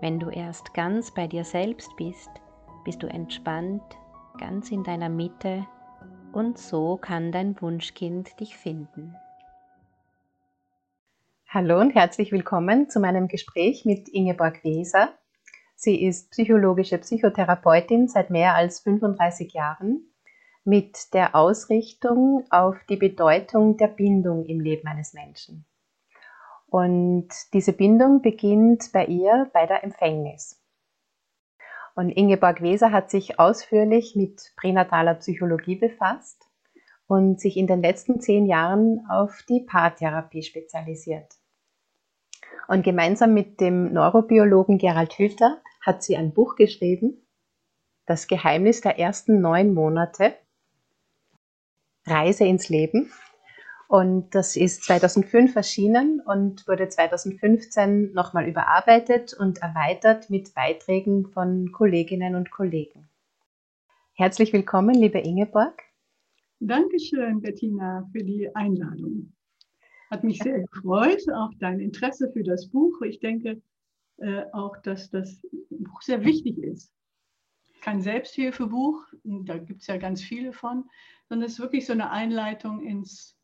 Wenn du erst ganz bei dir selbst bist, bist du entspannt, ganz in deiner Mitte und so kann dein Wunschkind dich finden. Hallo und herzlich willkommen zu meinem Gespräch mit Ingeborg Weser. Sie ist psychologische Psychotherapeutin seit mehr als 35 Jahren mit der Ausrichtung auf die Bedeutung der Bindung im Leben eines Menschen. Und diese Bindung beginnt bei ihr bei der Empfängnis. Und Ingeborg Weser hat sich ausführlich mit pränataler Psychologie befasst und sich in den letzten zehn Jahren auf die Paartherapie spezialisiert. Und gemeinsam mit dem Neurobiologen Gerald Hüther hat sie ein Buch geschrieben, Das Geheimnis der ersten neun Monate, Reise ins Leben. Und das ist 2005 erschienen und wurde 2015 nochmal überarbeitet und erweitert mit Beiträgen von Kolleginnen und Kollegen. Herzlich willkommen, liebe Ingeborg. Dankeschön, Bettina, für die Einladung. Hat mich sehr gefreut, auch dein Interesse für das Buch. Ich denke äh, auch, dass das Buch sehr wichtig ist. Kein Selbsthilfebuch, da gibt es ja ganz viele von, sondern es ist wirklich so eine Einleitung ins,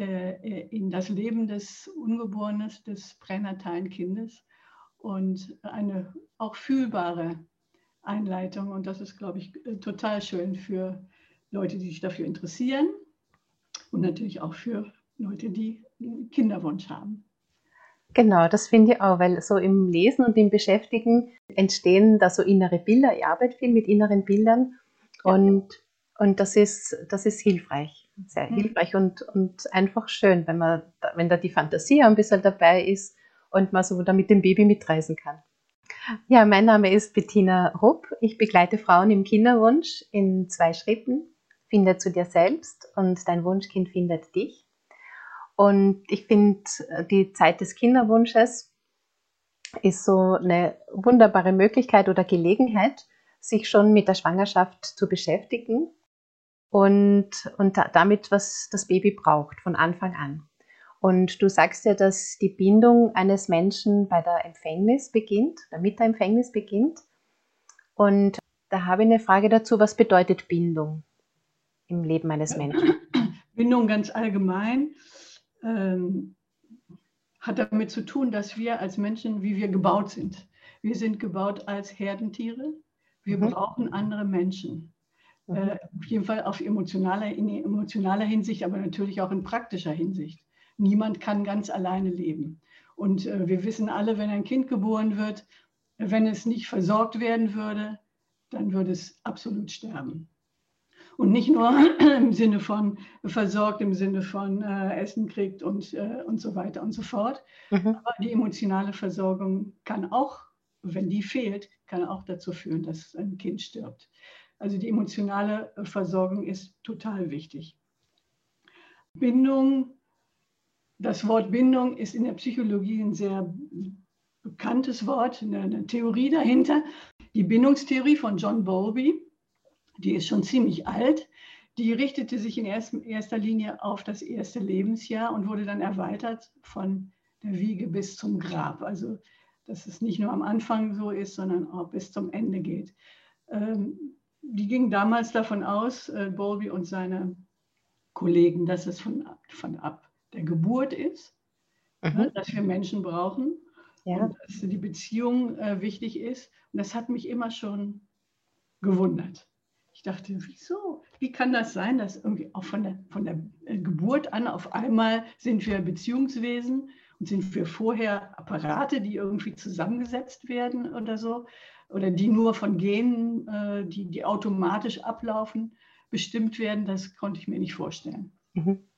in das Leben des Ungeborenen, des pränatalen Kindes und eine auch fühlbare Einleitung. Und das ist, glaube ich, äh, total schön für Leute, die sich dafür interessieren und natürlich auch für Leute, die Kinderwunsch haben. Genau, das finde ich auch, weil so im Lesen und im Beschäftigen entstehen da so innere Bilder. Ich arbeite viel mit inneren Bildern ja. und, und das, ist, das ist hilfreich, sehr mhm. hilfreich und, und einfach schön, wenn, man, wenn da die Fantasie ein bisschen dabei ist und man so da mit dem Baby mitreisen kann. Ja, mein Name ist Bettina Rupp. Ich begleite Frauen im Kinderwunsch in zwei Schritten. Finde zu dir selbst und dein Wunschkind findet dich. Und ich finde, äh, die Zeit des Kinderwunsches ist so eine wunderbare Möglichkeit oder Gelegenheit, sich schon mit der Schwangerschaft zu beschäftigen und, und damit, was das Baby braucht von Anfang an. Und du sagst ja, dass die Bindung eines Menschen bei der Empfängnis beginnt, oder mit der Empfängnis beginnt. Und da habe ich eine Frage dazu, was bedeutet Bindung im Leben eines Menschen? Bindung ganz allgemein ähm, hat damit zu tun, dass wir als Menschen, wie wir gebaut sind. Wir sind gebaut als Herdentiere. Wir mhm. brauchen andere Menschen. Äh, auf jeden Fall auf emotionaler, in emotionaler Hinsicht, aber natürlich auch in praktischer Hinsicht. Niemand kann ganz alleine leben. Und äh, wir wissen alle, wenn ein Kind geboren wird, wenn es nicht versorgt werden würde, dann würde es absolut sterben. Und nicht nur im Sinne von versorgt, im Sinne von äh, Essen kriegt und, äh, und so weiter und so fort. Mhm. Aber die emotionale Versorgung kann auch, wenn die fehlt, kann auch dazu führen, dass ein Kind stirbt. Also die emotionale Versorgung ist total wichtig. Bindung, das Wort Bindung ist in der Psychologie ein sehr bekanntes Wort, eine, eine Theorie dahinter. Die Bindungstheorie von John Bowlby die ist schon ziemlich alt. Die richtete sich in erster Linie auf das erste Lebensjahr und wurde dann erweitert von der Wiege bis zum Grab. Also, dass es nicht nur am Anfang so ist, sondern auch bis zum Ende geht. Ähm, die ging damals davon aus, äh, Bowlby und seine Kollegen, dass es von, von ab der Geburt ist, mhm. ne, dass wir Menschen brauchen ja. und dass die Beziehung äh, wichtig ist. Und das hat mich immer schon gewundert. Ich dachte, wieso? Wie kann das sein, dass irgendwie auch von der, von der äh, Geburt an auf einmal sind wir Beziehungswesen und sind wir vorher Apparate, die irgendwie zusammengesetzt werden oder so? Oder die nur von Genen, äh, die, die automatisch ablaufen, bestimmt werden? Das konnte ich mir nicht vorstellen. Mhm.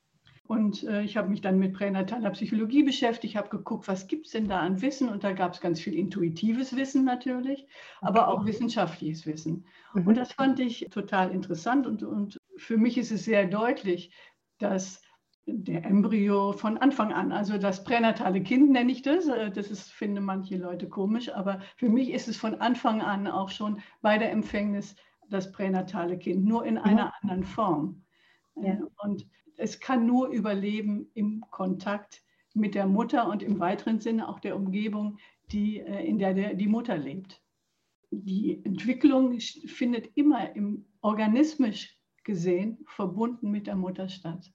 Und äh, ich habe mich dann mit pränataler Psychologie beschäftigt, habe geguckt, was gibt es denn da an Wissen. Und da gab es ganz viel intuitives Wissen natürlich, aber auch wissenschaftliches Wissen. Mhm. Und das fand ich total interessant. Und, und für mich ist es sehr deutlich, dass der Embryo von Anfang an, also das pränatale Kind nenne ich das, äh, das ist, finden manche Leute komisch, aber für mich ist es von Anfang an auch schon bei der Empfängnis das pränatale Kind, nur in einer mhm. anderen Form. Ja. Und es kann nur überleben im Kontakt mit der Mutter und im weiteren Sinne auch der Umgebung, die, äh, in der, der die Mutter lebt. Die Entwicklung findet immer im organismisch gesehen verbunden mit der Mutter statt.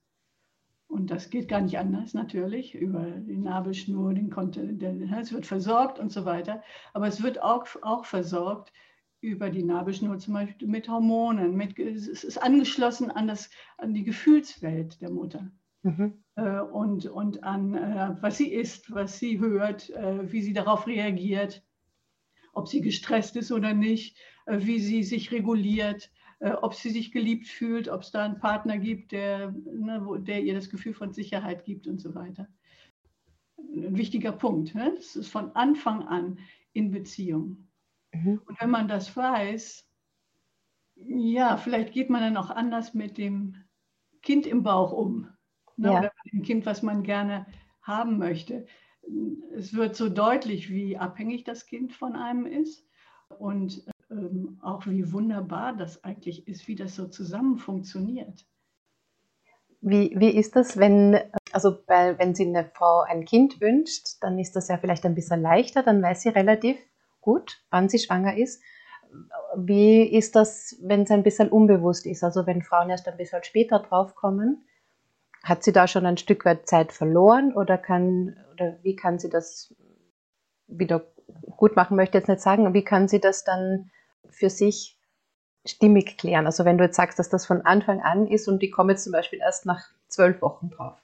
Und das geht gar nicht anders natürlich, über die Nabelschnur, den Kontinent, es wird versorgt und so weiter. Aber es wird auch, auch versorgt über die Nabelschnur zum Beispiel mit Hormonen. Mit, es ist angeschlossen an, das, an die Gefühlswelt der Mutter. Mhm. Äh, und, und an äh, was sie isst, was sie hört, äh, wie sie darauf reagiert, ob sie gestresst ist oder nicht, wie sie sich reguliert, äh, ob sie sich geliebt fühlt, ob es da einen Partner gibt, der, ne, wo, der ihr das Gefühl von Sicherheit gibt und so weiter. Ein wichtiger Punkt. Ne? Das ist von Anfang an in Beziehung. Mhm. Und wenn man das weiß, ja, vielleicht geht man dann auch anders mit dem Kind im Bauch um. Ne? Ja. Oder mit dem Kind, was man gerne haben möchte. Es wird so deutlich, wie abhängig das Kind von einem ist und ähm, auch wie wunderbar das eigentlich ist, wie das so zusammen funktioniert. Wie, wie ist das, wenn, also bei, wenn sie eine Frau ein Kind wünscht, dann ist das ja vielleicht ein bisschen leichter, dann weiß sie relativ gut, wann sie schwanger ist. Wie ist das, wenn es ein bisschen unbewusst ist? Also wenn Frauen erst ein bisschen später draufkommen, hat sie da schon ein Stück weit Zeit verloren oder kann oder wie kann sie das wieder gut machen, möchte ich jetzt nicht sagen, wie kann sie das dann für sich stimmig klären? Also wenn du jetzt sagst, dass das von Anfang an ist und die kommen jetzt zum Beispiel erst nach zwölf Wochen drauf.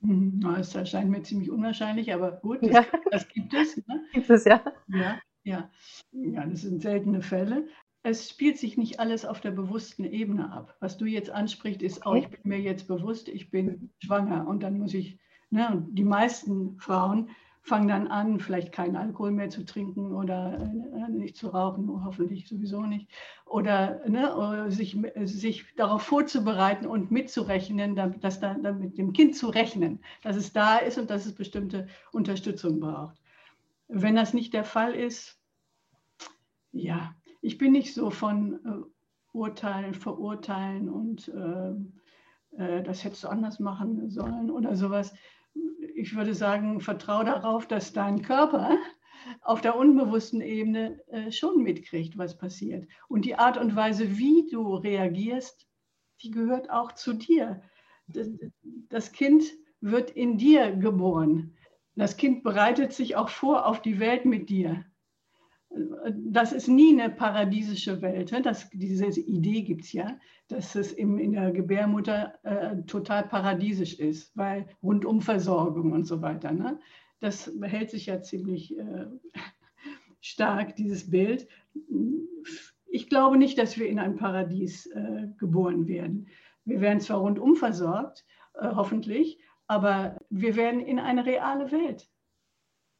Mhm. Das erscheint mir ziemlich unwahrscheinlich, aber gut, das, ja. das gibt es. Ne? Gibt es, ja. ja. Ja, ja, das sind seltene Fälle. Es spielt sich nicht alles auf der bewussten Ebene ab. Was du jetzt ansprichst, ist, oh, ich bin mir jetzt bewusst, ich bin schwanger und dann muss ich, ne, und die meisten Frauen fangen dann an, vielleicht keinen Alkohol mehr zu trinken oder äh, nicht zu rauchen, hoffentlich sowieso nicht, oder ne, sich, sich darauf vorzubereiten und mitzurechnen, dass da, mit dem Kind zu rechnen, dass es da ist und dass es bestimmte Unterstützung braucht. Wenn das nicht der Fall ist, ja, ich bin nicht so von äh, Urteilen, Verurteilen und äh, äh das hättest du anders machen sollen oder sowas ich würde sagen, vertraue darauf, dass dein Körper auf der unbewussten Ebene äh, schon mitkriegt, was passiert. Und die Art und Weise, wie du reagierst, die gehört auch zu dir. Das Kind wird in dir geboren. Das Kind bereitet sich auch vor auf die Welt mit dir das ist nie eine paradiesische Welt. Ne? Das, diese Idee gibt es ja, dass es im, in der Gebärmutter äh, total paradiesisch ist, weil Rundumversorgung und so weiter. Ne? Das hält sich ja ziemlich äh, stark, dieses Bild. Ich glaube nicht, dass wir in ein Paradies äh, geboren werden. Wir werden zwar rundum versorgt, äh, hoffentlich, aber wir werden in eine reale Welt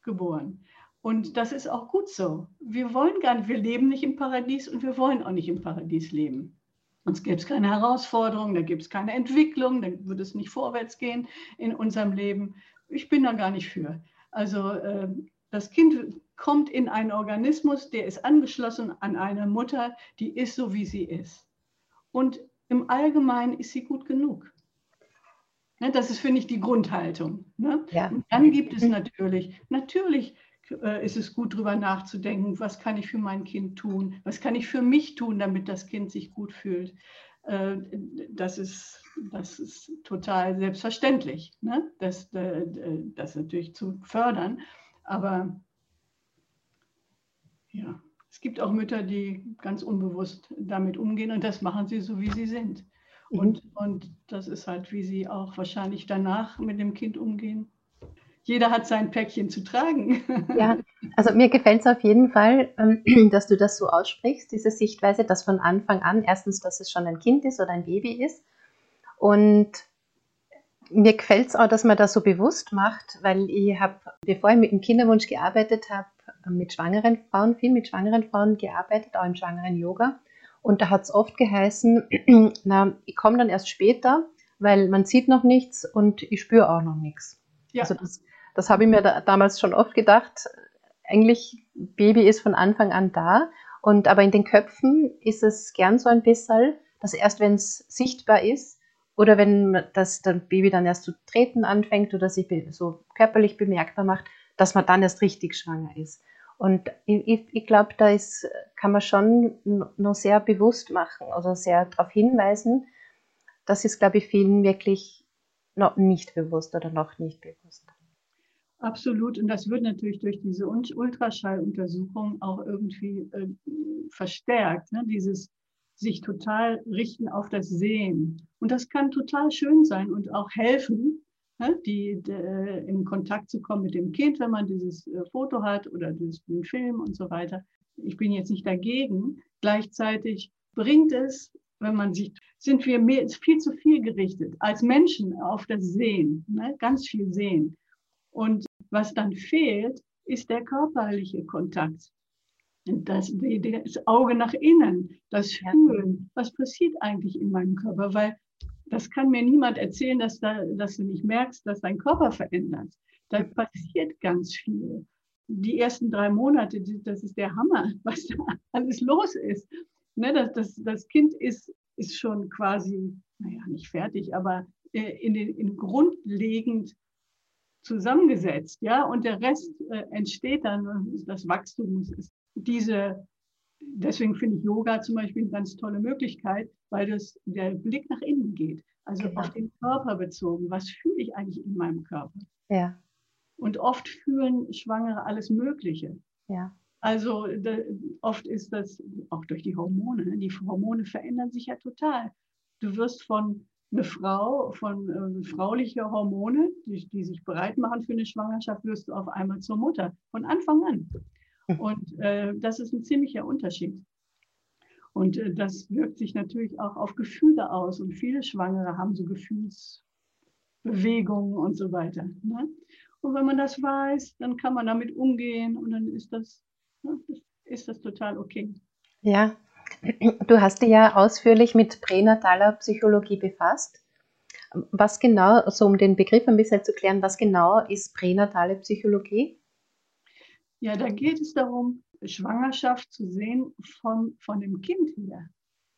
geboren. Und das ist auch gut so. Wir wollen gar nicht, wir leben nicht im Paradies und wir wollen auch nicht im Paradies leben. Sonst gäbe es keine Herausforderungen, da gibt es keine Entwicklung, dann würde es nicht vorwärts gehen in unserem Leben. Ich bin da gar nicht für. Also äh, das Kind kommt in einen Organismus, der ist angeschlossen an eine Mutter, die ist so, wie sie ist. Und im Allgemeinen ist sie gut genug. Ne, das ist, finde ich, die Grundhaltung. Ne? Ja. Und dann gibt es natürlich, natürlich ist es gut, darüber nachzudenken, was kann ich für mein Kind tun, was kann ich für mich tun, damit das Kind sich gut fühlt. Äh, das ist, das ist total selbstverständlich, ne? das, äh, das natürlich zu fördern. Aber ja, es gibt auch Mütter, die ganz unbewusst damit umgehen und das machen sie so, wie sie sind. Mhm. Und, und das ist halt, wie sie auch wahrscheinlich danach mit dem Kind umgehen jeder hat sein Päckchen zu tragen. Ja, also mir gefällt es auf jeden Fall, ähm, dass du das so aussprichst, diese Sichtweise, dass von Anfang an erstens, dass es schon ein Kind ist oder ein Baby ist und mir gefällt es auch, dass man das so bewusst macht, weil ich habe, bevor ich mit dem Kinderwunsch gearbeitet habe, mit schwangeren Frauen, viel mit schwangeren Frauen gearbeitet, auch im schwangeren Yoga. Und da hat es oft geheißen, na, ich komme dann erst später, weil man sieht noch nichts und ich spüre auch noch nichts. Ja. Also das, das habe ich mir da, damals schon oft gedacht. Eigentlich, Baby ist von Anfang an da. Und aber in den Köpfen ist es gern so ein bisschen, dass erst wenn es sichtbar ist oder wenn das, Baby dann erst zu treten anfängt oder sich so körperlich bemerkbar macht, dass man dann erst richtig schwanger ist. Und ich, ich, ich glaube, da ist, kann man schon noch sehr bewusst machen oder sehr darauf hinweisen. Das ist, glaube ich, vielen wirklich noch nicht bewusst oder noch nicht bewusst. Absolut. Und das wird natürlich durch diese Ultraschalluntersuchung auch irgendwie äh, verstärkt. Ne? Dieses sich total richten auf das Sehen. Und das kann total schön sein und auch helfen, ne? die, die, in Kontakt zu kommen mit dem Kind, wenn man dieses äh, Foto hat oder dieses, den Film und so weiter. Ich bin jetzt nicht dagegen. Gleichzeitig bringt es, wenn man sich, sind wir mehr, viel zu viel gerichtet als Menschen auf das Sehen, ne? ganz viel Sehen. Und was dann fehlt, ist der körperliche Kontakt. Das, das Auge nach innen, das Fühlen. Was passiert eigentlich in meinem Körper? Weil das kann mir niemand erzählen, dass, da, dass du nicht merkst, dass dein Körper verändert. Da passiert ganz viel. Die ersten drei Monate, das ist der Hammer, was da alles los ist. Ne, das, das, das Kind ist, ist schon quasi, naja, nicht fertig, aber äh, in den, in grundlegend zusammengesetzt, ja, und der Rest äh, entsteht dann, das Wachstum ist diese, deswegen finde ich Yoga zum Beispiel eine ganz tolle Möglichkeit, weil das der Blick nach innen geht, also genau. auf den Körper bezogen. Was fühle ich eigentlich in meinem Körper? Ja. Und oft fühlen Schwangere alles Mögliche. Ja. Also de, oft ist das auch durch die Hormone. Ne? Die Hormone verändern sich ja total. Du wirst von eine Frau von äh, frauliche Hormone, die, die, sich bereit machen für eine Schwangerschaft, wirst du auf einmal zur Mutter von Anfang an. Hm. Und äh, das ist ein ziemlicher Unterschied. Und äh, das wirkt sich natürlich auch auf Gefühle aus. Und viele Schwangere haben so Gefühlsbewegungen und so weiter. Ne? Und wenn man das weiß, dann kann man damit umgehen und dann ist das, ne, ist das total okay. Ja, Du hast dich ja ausführlich mit pränataler Psychologie befasst. Was genau, so um den Begriff ein bisschen zu klären, was genau ist pränatale Psychologie? Ja, da geht es darum, Schwangerschaft zu sehen von, von dem Kind her.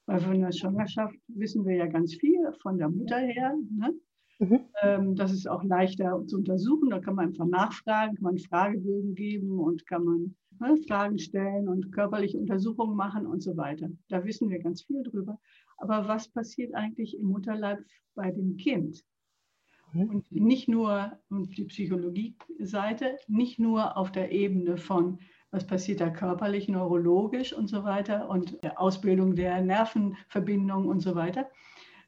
Weil von der Schwangerschaft wissen wir ja ganz viel, von der Mutter her. Ne? Mhm. Ähm, das ist auch leichter zu untersuchen. Da kann man einfach nachfragen, kann man Fragebögen geben und kann man ne, Fragen stellen und körperliche Untersuchungen machen und so weiter. Da wissen wir ganz viel drüber. Aber was passiert eigentlich im Mutterleib bei dem Kind? Mhm. Und nicht nur, und die Psychologie-Seite, nicht nur auf der Ebene von, was passiert da körperlich, neurologisch und so weiter und der Ausbildung der Nervenverbindungen und so weiter,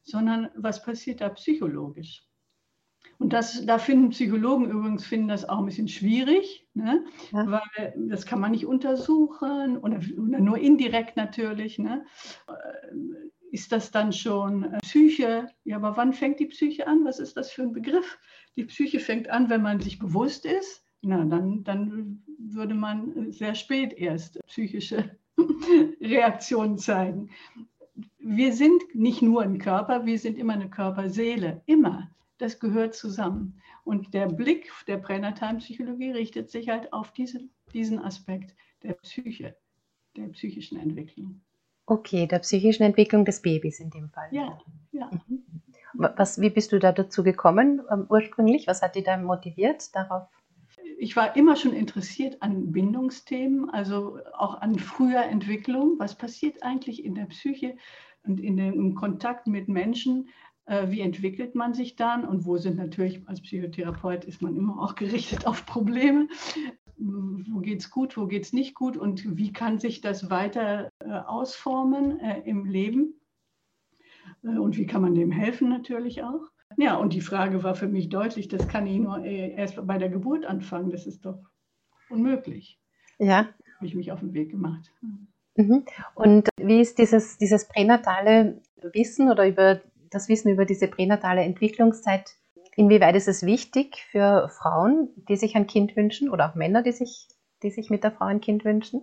sondern was passiert da psychologisch? Und das, da finden Psychologen übrigens finden das auch ein bisschen schwierig, ne? Ja. weil das kann man nicht untersuchen oder, oder nur indirekt natürlich. Ne? Äh, ist das dann schon äh, Psyche? Ja, aber wann fängt die Psyche an? Was ist das für ein Begriff? Die Psyche fängt an, wenn man sich bewusst ist. Na, dann, dann würde man sehr spät erst psychische Reaktionen zeigen. Wir sind nicht nur ein Körper, wir sind immer eine Körperseele, immer das gehört zusammen. Und der Blick der pränatalen Psychologie richtet sich halt auf diese, diesen Aspekt der Psyche, der psychischen Entwicklung. Okay, der psychischen Entwicklung des Babys in dem Fall. Ja, ja. Mhm. Was, wie bist du da dazu gekommen ähm, ursprünglich? Was hat dich da motiviert darauf? Ich war immer schon interessiert an Bindungsthemen, also auch an früher Entwicklung. Was passiert eigentlich in der Psyche und in dem, im Kontakt mit Menschen, äh, wie entwickelt man sich dann und wo sind natürlich als Psychotherapeut ist man immer auch gerichtet auf Probleme. Wo geht es gut, wo geht es nicht gut und wie kann sich das weiter äh, ausformen äh, im Leben? und wie kann man dem helfen natürlich auch? Ja, und die Frage war für mich deutlich, das kann ich nur erst bei der Geburt anfangen, das ist doch unmöglich. Ja. Habe ich mich auf den Weg gemacht. Mhm. Und wie ist dieses, dieses pränatale Wissen oder über das Wissen über diese pränatale Entwicklungszeit Inwieweit ist es wichtig für Frauen, die sich ein Kind wünschen oder auch Männer, die sich, die sich mit der Frau ein Kind wünschen?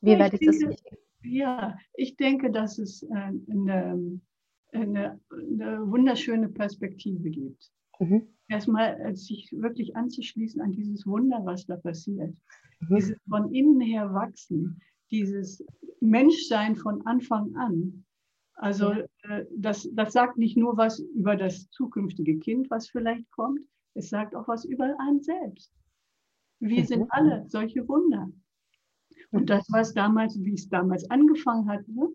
Wie weit ist das wichtig? Ja, ich denke, dass es äh, eine, eine, eine wunderschöne Perspektive gibt. Mhm. Erstmal äh, sich wirklich anzuschließen an dieses Wunder, was da passiert. Mhm. Dieses von innen her wachsen, dieses Menschsein von Anfang an. Also äh, das, das sagt nicht nur was über das zukünftige Kind, was vielleicht kommt, es sagt auch was über einen selbst. Wir mhm. sind alle solche Wunder. Und das, was damals, wie es damals angefangen hat, ne,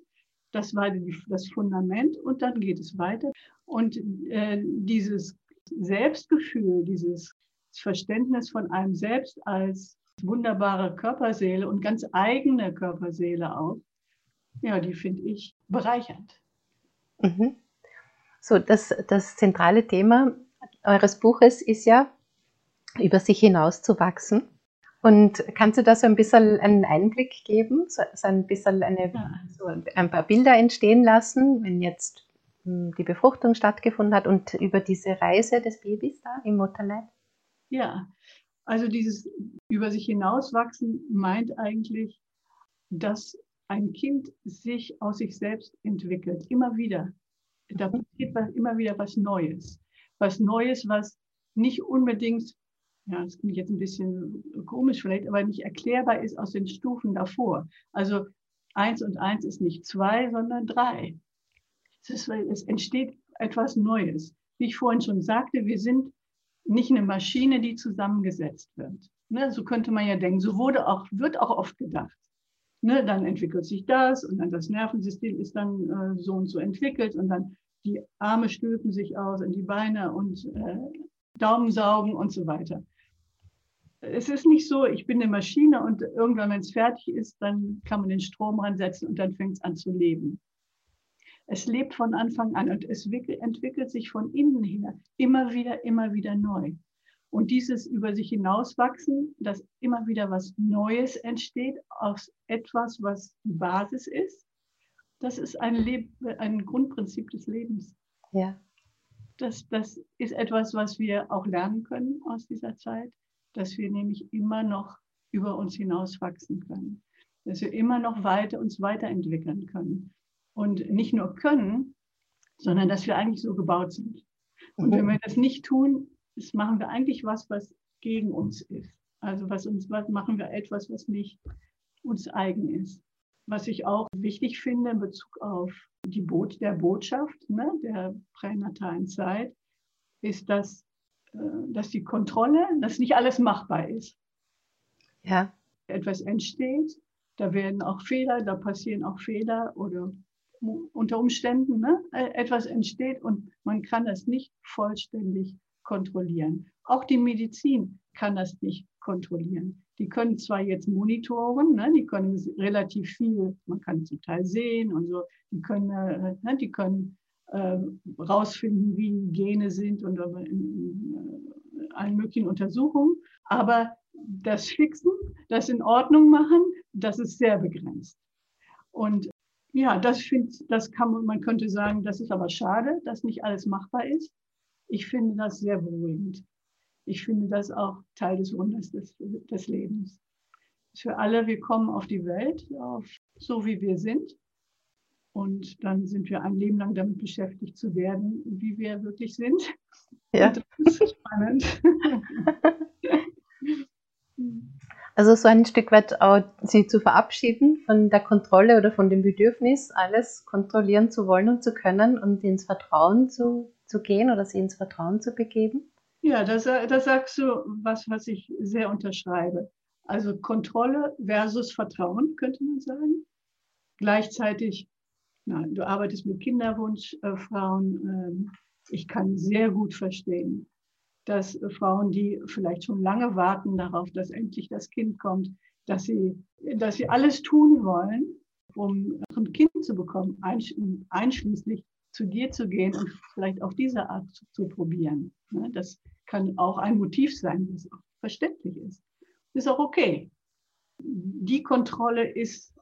das war das Fundament und dann geht es weiter. Und äh, dieses Selbstgefühl, dieses Verständnis von einem selbst als wunderbare Körperseele und ganz eigene Körperseele auch, ja, die finde ich bereichernd. Mhm. So, das, das zentrale Thema eures Buches ist ja, über sich hinaus zu wachsen. Und kannst du da so ein bisschen einen Einblick geben, so, so ein bisschen eine, so ein paar Bilder entstehen lassen, wenn jetzt hm, die Befruchtung stattgefunden hat und über diese Reise des Babys da im Mutterleib? Ja, also dieses über sich hinauswachsen meint eigentlich, dass ein Kind sich aus sich selbst entwickelt, immer wieder. Da passiert immer wieder was Neues. Was Neues, was nicht unbedingt ja, das klingt jetzt ein bisschen komisch vielleicht, aber nicht erklärbar ist aus den Stufen davor. Also eins und eins ist nicht zwei, sondern drei. Es, ist, es entsteht etwas Neues. Wie ich vorhin schon sagte, wir sind nicht eine Maschine, die zusammengesetzt wird. Ne, so könnte man ja denken. So wurde auch, wird auch oft gedacht. Ne, dann entwickelt sich das und dann das Nervensystem ist dann äh, so und so entwickelt und dann die Arme stülpen sich aus und die Beine und äh, Daumen saugen und so weiter es ist nicht so, ich bin eine Maschine und irgendwann, wenn es fertig ist, dann kann man den Strom ransetzen und dann fängt es an zu leben. Es lebt von Anfang an und es entwickelt sich von innen her immer wieder, immer wieder neu. Und dieses über sich hinauswachsen, dass immer wieder was Neues entsteht aus etwas, was die Basis ist, das ist ein, Leb ein Grundprinzip des Lebens. Ja. Das, das ist etwas, was wir auch lernen können aus dieser Zeit dass wir nämlich immer noch über uns hinaus wachsen können, dass wir immer noch weiter uns weiterentwickeln können und nicht nur können, sondern dass wir eigentlich so gebaut sind. Und wenn wir das nicht tun, das machen wir eigentlich was, was gegen uns ist. Also was uns was machen wir etwas, was nicht uns eigen ist. Was ich auch wichtig finde in Bezug auf die Boot, der Botschaft ne, der pränatalen Zeit, ist, dass äh, dass die Kontrolle, dass nicht alles machbar ist. Ja. Etwas entsteht, da werden auch Fehler, da passieren auch Fehler oder unter Umständen ne, äh, etwas entsteht und man kann das nicht vollständig kontrollieren. Auch die Medizin kann das nicht kontrollieren. Die können zwar jetzt monitoren, ne, die können relativ viel, man kann zum Teil sehen und so, die können, äh, ne, die können äh, rausfinden, wie Gene sind und in, in, in allen möglichen Untersuchungen. Aber das Fixen, das in Ordnung machen, das ist sehr begrenzt. Und ja, das, find, das kann man, man könnte sagen, das ist aber schade, dass nicht alles machbar ist. Ich finde das sehr beruhigend. Ich finde das auch Teil des Wunders des, des Lebens. Für alle, wir kommen auf die Welt, auf, so wie wir sind. Und dann sind wir ein Leben lang damit beschäftigt zu werden, wie wir wirklich sind. Ja. Und das ist spannend. Also so ein Stück weit auch sie zu verabschieden von der Kontrolle oder von dem Bedürfnis, alles kontrollieren zu wollen und zu können und ins Vertrauen zu, zu gehen oder sie ins Vertrauen zu begeben? Ja, das, das sagst du was, was ich sehr unterschreibe. Also Kontrolle versus Vertrauen, könnte man sagen. Gleichzeitig Nein, du arbeitest mit Kinderwunschfrauen. Ähm, ich kann sehr gut verstehen, dass äh, Frauen, die vielleicht schon lange warten darauf, dass endlich das Kind kommt, dass sie, dass sie alles tun wollen, um ein Kind zu bekommen, einschließlich zu dir zu gehen und vielleicht auf diese Art zu, zu probieren. Ne, das kann auch ein Motiv sein, das auch verständlich ist. Ist auch okay. Die Kontrolle ist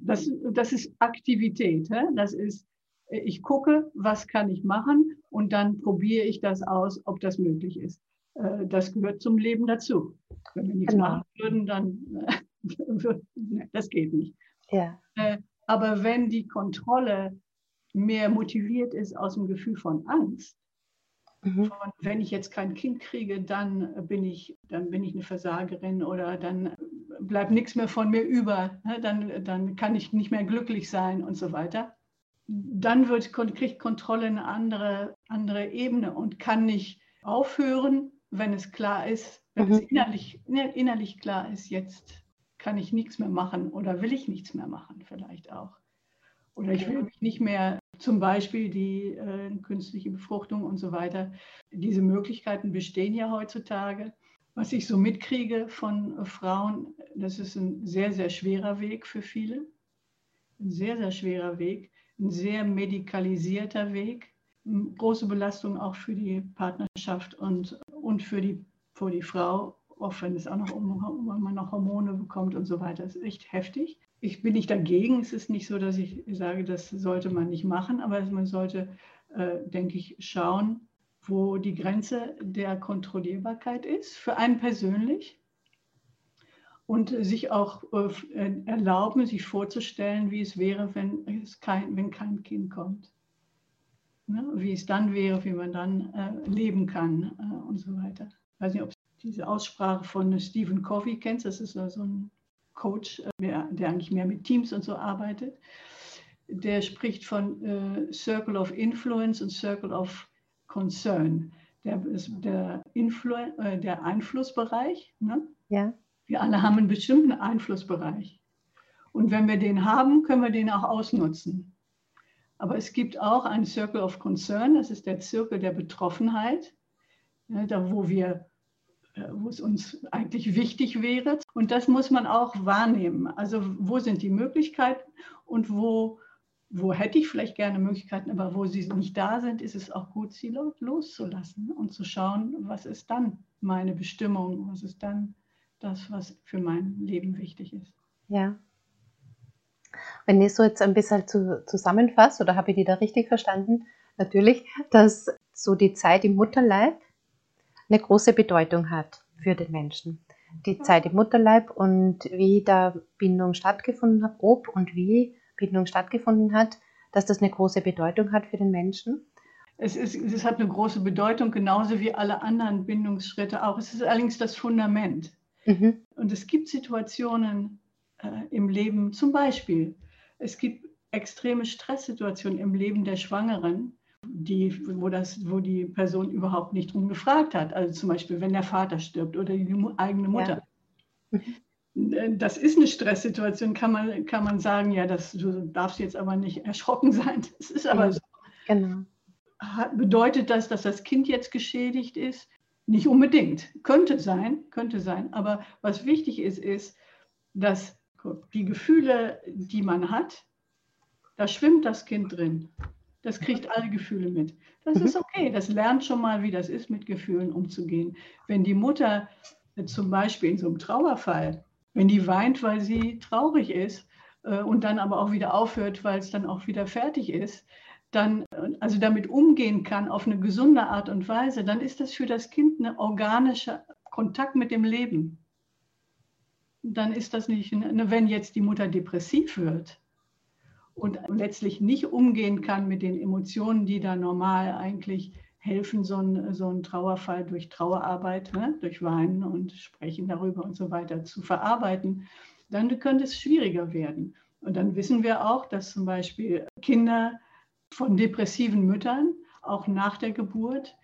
das, das ist Aktivität. Das ist, ich gucke, was kann ich machen und dann probiere ich das aus, ob das möglich ist. Äh, das gehört zum Leben dazu. Wenn wir nichts genau. machen würden, dann das geht nicht. Ja. Äh, aber wenn die Kontrolle mehr motiviert ist aus dem Gefühl von Angst, mhm. von, wenn ich jetzt kein Kind kriege, dann bin ich, dann bin ich eine Versagerin oder dann bleibt nichts mehr von mir über, ne, dann, dann kann ich nicht mehr glücklich sein und so weiter. Dann wird, kriegt Kontrolle eine andere, andere Ebene und kann nicht aufhören, wenn es klar ist, wenn mhm. es innerlich, innerlich klar ist, jetzt kann ich nichts mehr machen oder will ich nichts mehr machen vielleicht auch. Oder ich will mich nicht mehr, zum Beispiel die äh, künstliche Befruchtung und so weiter. Diese Möglichkeiten bestehen ja heutzutage. Was ich so mitkriege von äh, Frauen, das ist ein sehr, sehr schwerer Weg für viele. Ein sehr, sehr schwerer Weg, ein sehr medikalisierter Weg. Große Belastung auch für die Partnerschaft und, und für, die, für die Frau, auch wenn es auch noch wenn man noch Hormone bekommt und so weiter. Das ist echt heftig. Ich bin nicht dagegen. Es ist nicht so, dass ich sage, das sollte man nicht machen, aber man sollte, äh, denke ich, schauen, wo die Grenze der Kontrollierbarkeit ist, für einen persönlich. Und sich auch äh, erlauben, sich vorzustellen, wie es wäre, wenn, es kein, wenn kein Kind kommt. Ne? Wie es dann wäre, wie man dann äh, leben kann äh, und so weiter. Ich weiß nicht, ob du diese Aussprache von Stephen Covey kennst. Das ist so ein Coach, der eigentlich mehr mit Teams und so arbeitet. Der spricht von Circle of Influence und Circle of Concern. Der, der, Influ der Einflussbereich. Ne? Ja. Wir alle haben einen bestimmten Einflussbereich. Und wenn wir den haben, können wir den auch ausnutzen. Aber es gibt auch einen Circle of Concern, das ist der Zirkel der Betroffenheit, ne, da wo wir äh, wo es uns eigentlich wichtig wäre. Und das muss man auch wahrnehmen. Also wo sind die Möglichkeiten und wo, wo hätte ich vielleicht gerne Möglichkeiten, aber wo sie nicht da sind, ist es auch gut, sie loszulassen und zu schauen, was ist dann meine Bestimmung, was ist dann das, was für mein Leben wichtig ist. Ja. Wenn ich so jetzt ein bisschen zusammenfasse, oder habe ich die da richtig verstanden? Natürlich, dass so die Zeit im Mutterleib eine große Bedeutung hat für den Menschen. Die Zeit im Mutterleib und wie da Bindung stattgefunden hat, ob und wie Bindung stattgefunden hat, dass das eine große Bedeutung hat für den Menschen. Es, ist, es hat eine große Bedeutung, genauso wie alle anderen Bindungsschritte auch. Es ist allerdings das Fundament. Mhm. Und es gibt Situationen äh, im Leben, zum Beispiel, es gibt extreme Stresssituationen im Leben der Schwangeren, die, wo, das, wo die Person überhaupt nicht drum gefragt hat. Also zum Beispiel, wenn der Vater stirbt oder die eigene Mutter. Ja. Äh, das ist eine Stresssituation, kann man, kann man sagen, ja, das, du darfst jetzt aber nicht erschrocken sein. Das ist aber so. Genau. Bedeutet das, dass das Kind jetzt geschädigt ist? Nicht unbedingt. Könnte sein, könnte sein. Aber was wichtig ist, ist, dass die Gefühle, die man hat, da schwimmt das Kind drin. Das kriegt alle Gefühle mit. Das mhm. ist okay. Das lernt schon mal, wie das ist, mit Gefühlen umzugehen. Wenn die Mutter zum Beispiel in so einem Trauerfall, wenn die weint, weil sie traurig ist äh, und dann aber auch wieder aufhört, weil es dann auch wieder fertig ist, dann also damit umgehen kann auf eine gesunde Art und Weise, dann ist das für das Kind ein organischer Kontakt mit dem Leben. Dann ist das nicht, wenn jetzt die Mutter depressiv wird, und letztlich nicht umgehen kann mit den Emotionen, die da normal eigentlich helfen, so einen so Trauerfall durch Trauerarbeit, ne, durch Weinen und Sprechen darüber und so weiter zu verarbeiten, dann könnte es schwieriger werden. Und dann wissen wir auch, dass zum Beispiel Kinder von depressiven Müttern auch nach der Geburt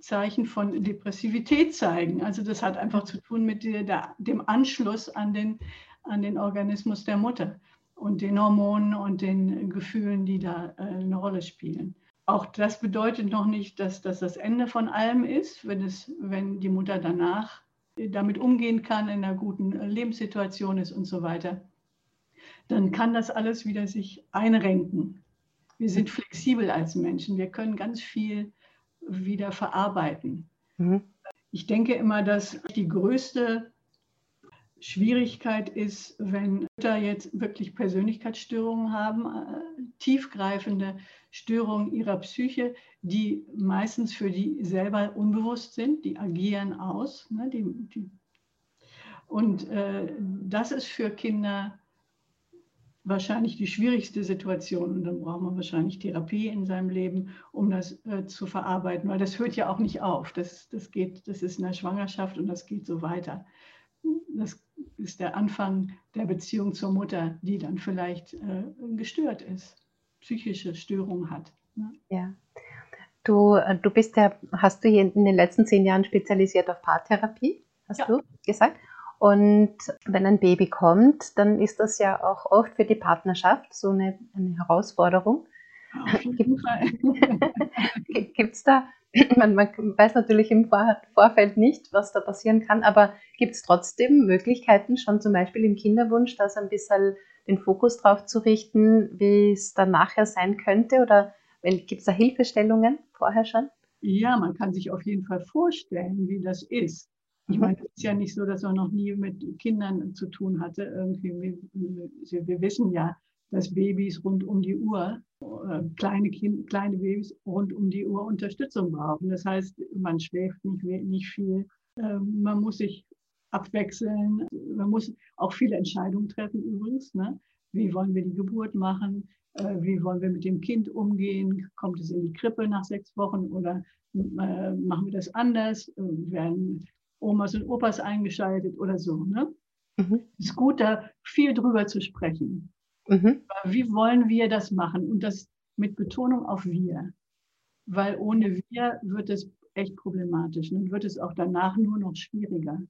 Zeichen von Depressivität zeigen. Also das hat einfach zu tun mit der, dem Anschluss an den, an den Organismus der Mutter und den Hormonen und den Gefühlen, die da äh, eine Rolle spielen. Auch das bedeutet noch nicht, dass das das Ende von allem ist, wenn, es, wenn die Mutter danach damit umgehen kann, in einer guten Lebenssituation ist und so weiter. Dann kann das alles wieder sich einrenken. Wir sind flexibel als Menschen. Wir können ganz viel wieder verarbeiten. Mhm. Ich denke immer, dass die größte Schwierigkeit ist, wenn Mütter jetzt wirklich Persönlichkeitsstörungen haben, äh, tiefgreifende Störungen ihrer Psyche, die meistens für die selber unbewusst sind, die agieren aus. Ne, die, die, und äh, das ist für Kinder wahrscheinlich die schwierigste Situation. Und dann braucht man wahrscheinlich Therapie in seinem Leben, um das äh, zu verarbeiten, weil das hört ja auch nicht auf. Das, das, geht, das ist in der Schwangerschaft und das geht so weiter. Das ist der Anfang der Beziehung zur Mutter, die dann vielleicht äh, gestört ist, psychische Störungen hat. Ne? Ja. Du, du bist ja, hast du hier in den letzten zehn Jahren spezialisiert auf Paartherapie, hast ja. du gesagt? Und wenn ein Baby kommt, dann ist das ja auch oft für die Partnerschaft so eine, eine Herausforderung. Gibt es da, man, man, weiß natürlich im Vor Vorfeld nicht, was da passieren kann, aber gibt es trotzdem Möglichkeiten, schon zum Beispiel im Kinderwunsch, da so ein bisschen den Fokus drauf zu richten, wie es dann nachher sein könnte? Oder gibt es da Hilfestellungen vorher schon? Ja, man kann sich auf jeden Fall vorstellen, wie das ist. Ich meine, es ist ja nicht so, dass man noch nie mit Kindern zu tun hatte. Irgendwie, wir, wir wissen ja, dass Babys rund um die Uhr, äh, kleine, kind, kleine Babys rund um die Uhr Unterstützung brauchen. Das heißt, man schläft nicht, nicht viel, ähm, man muss sich abwechseln, man muss auch viele Entscheidungen treffen übrigens. Ne? Wie wollen wir die Geburt machen? Äh, wie wollen wir mit dem Kind umgehen? Kommt es in die Krippe nach sechs Wochen oder äh, machen wir das anders? werden Omas und Opas eingeschaltet oder so. Ne? Mhm. Es ist gut, da viel drüber zu sprechen. Mhm. Wie wollen wir das machen? Und das mit Betonung auf wir. Weil ohne wir wird es echt problematisch. Und wird es auch danach nur noch schwieriger.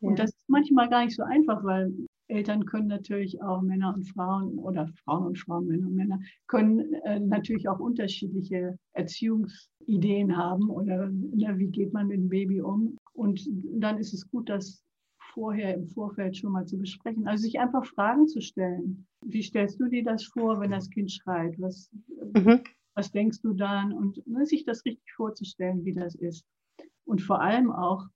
Ja. Und das ist manchmal gar nicht so einfach, weil Eltern können natürlich auch Männer und Frauen oder Frauen und Frauen, Männer und Männer können äh, natürlich auch unterschiedliche Erziehungsideen haben oder na, wie geht man mit dem Baby um. Und dann ist es gut, das vorher im Vorfeld schon mal zu besprechen. Also sich einfach Fragen zu stellen. Wie stellst du dir das vor, wenn das Kind schreit? Was, mhm. was denkst du dann? Und ne, sich das richtig vorzustellen, wie das ist. Und vor allem auch,